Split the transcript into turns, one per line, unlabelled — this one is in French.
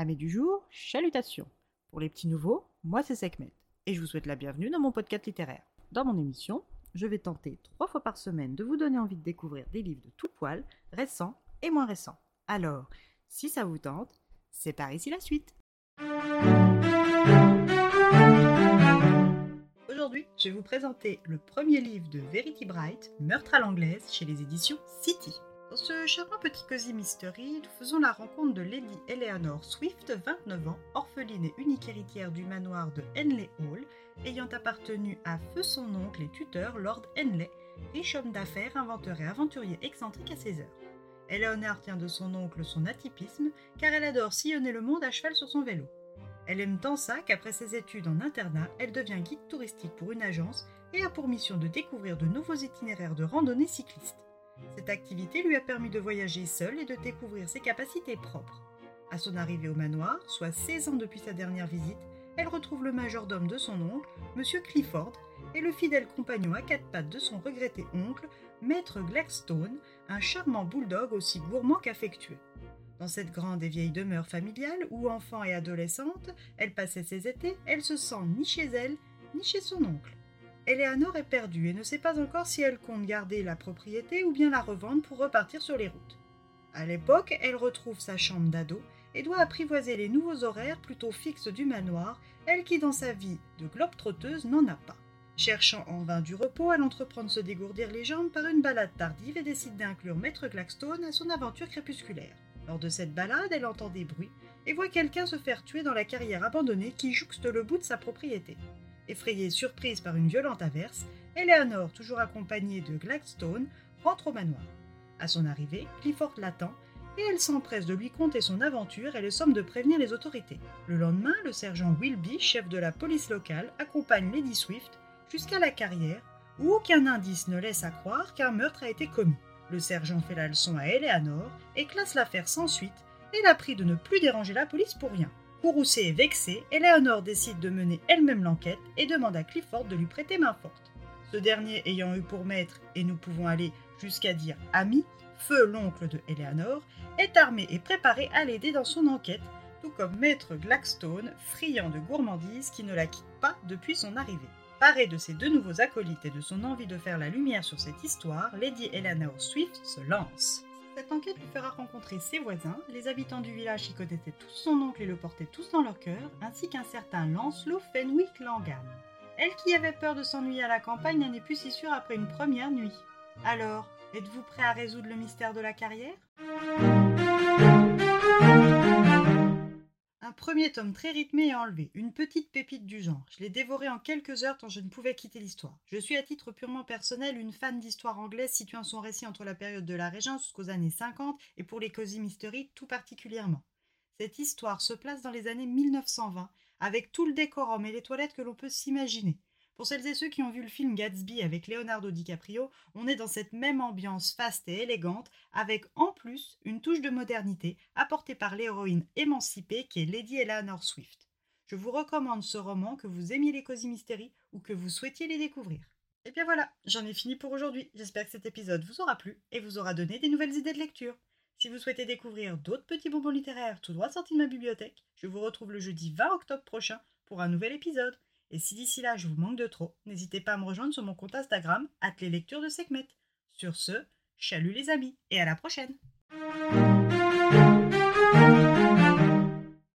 Amis du jour, chalutations. Pour les petits nouveaux, moi c'est Sekhmet et je vous souhaite la bienvenue dans mon podcast littéraire. Dans mon émission, je vais tenter trois fois par semaine de vous donner envie de découvrir des livres de tout poil, récents et moins récents. Alors, si ça vous tente, c'est par ici la suite. Aujourd'hui, je vais vous présenter le premier livre de Verity Bright, Meurtre à l'anglaise, chez les éditions City. Dans ce charmant petit cosy mystery, nous faisons la rencontre de Lady Eleanor Swift, 29 ans, orpheline et unique héritière du manoir de Henley Hall, ayant appartenu à feu son oncle et tuteur, Lord Henley, riche homme d'affaires, inventeur et aventurier excentrique à ses heures. Eleanor tient de son oncle son atypisme, car elle adore sillonner le monde à cheval sur son vélo. Elle aime tant ça qu'après ses études en internat, elle devient guide touristique pour une agence et a pour mission de découvrir de nouveaux itinéraires de randonnée cycliste. Cette activité lui a permis de voyager seule et de découvrir ses capacités propres. À son arrivée au manoir, soit 16 ans depuis sa dernière visite, elle retrouve le majordome de son oncle, M. Clifford, et le fidèle compagnon à quatre pattes de son regretté oncle, Maître Gladstone, un charmant bulldog aussi gourmand qu'affectueux. Dans cette grande et vieille demeure familiale où, enfant et adolescente, elle passait ses étés, elle se sent ni chez elle, ni chez son oncle. Eleanor est perdue et ne sait pas encore si elle compte garder la propriété ou bien la revendre pour repartir sur les routes. À l'époque, elle retrouve sa chambre d'ado et doit apprivoiser les nouveaux horaires plutôt fixes du manoir, elle qui dans sa vie de globe-trotteuse n'en a pas. Cherchant en vain du repos, elle entreprend de se dégourdir les jambes par une balade tardive et décide d'inclure Maître Glackstone à son aventure crépusculaire. Lors de cette balade, elle entend des bruits et voit quelqu'un se faire tuer dans la carrière abandonnée qui jouxte le bout de sa propriété. Effrayée et surprise par une violente averse, Eleanor, toujours accompagnée de Gladstone, rentre au manoir. À son arrivée, Clifford l'attend et elle s'empresse de lui conter son aventure et le somme de prévenir les autorités. Le lendemain, le sergent Wilby, chef de la police locale, accompagne Lady Swift jusqu'à la carrière où aucun indice ne laisse à croire qu'un meurtre a été commis. Le sergent fait la leçon à Eleanor et classe l'affaire sans suite et la prie de ne plus déranger la police pour rien. Courroucée et vexée, Eleanor décide de mener elle-même l'enquête et demande à Clifford de lui prêter main forte. Ce dernier ayant eu pour maître, et nous pouvons aller jusqu'à dire ami, Feu, l'oncle de Eleanor, est armé et préparé à l'aider dans son enquête, tout comme maître Blackstone, friand de gourmandise qui ne la quitte pas depuis son arrivée. Parée de ses deux nouveaux acolytes et de son envie de faire la lumière sur cette histoire, Lady Eleanor Swift se lance. Cette enquête lui fera rencontrer ses voisins, les habitants du village qui connaissaient tous son oncle et le portaient tous dans leur cœur, ainsi qu'un certain Lancelot Fenwick Langham. Elle qui avait peur de s'ennuyer à la campagne n'en est plus si sûre après une première nuit. Alors, êtes-vous prêt à résoudre le mystère de la carrière? Un premier tome très rythmé et enlevé, une petite pépite du genre. Je l'ai dévoré en quelques heures tant je ne pouvais quitter l'histoire. Je suis à titre purement personnel une fan d'histoire anglaise situant son récit entre la période de la Régence jusqu'aux années 50 et pour les Cozy Mystery tout particulièrement. Cette histoire se place dans les années 1920 avec tout le décorum et les toilettes que l'on peut s'imaginer. Pour celles et ceux qui ont vu le film Gatsby avec Leonardo DiCaprio, on est dans cette même ambiance faste et élégante, avec en plus une touche de modernité apportée par l'héroïne émancipée qui est Lady Eleanor Swift. Je vous recommande ce roman que vous aimiez les cosy ou que vous souhaitiez les découvrir. Et bien voilà, j'en ai fini pour aujourd'hui. J'espère que cet épisode vous aura plu et vous aura donné des nouvelles idées de lecture. Si vous souhaitez découvrir d'autres petits bonbons littéraires tout droit sortis de ma bibliothèque, je vous retrouve le jeudi 20 octobre prochain pour un nouvel épisode. Et si d'ici là je vous manque de trop, n'hésitez pas à me rejoindre sur mon compte Instagram, les lectures de Sekhmet. Sur ce, chalut les amis et à la prochaine!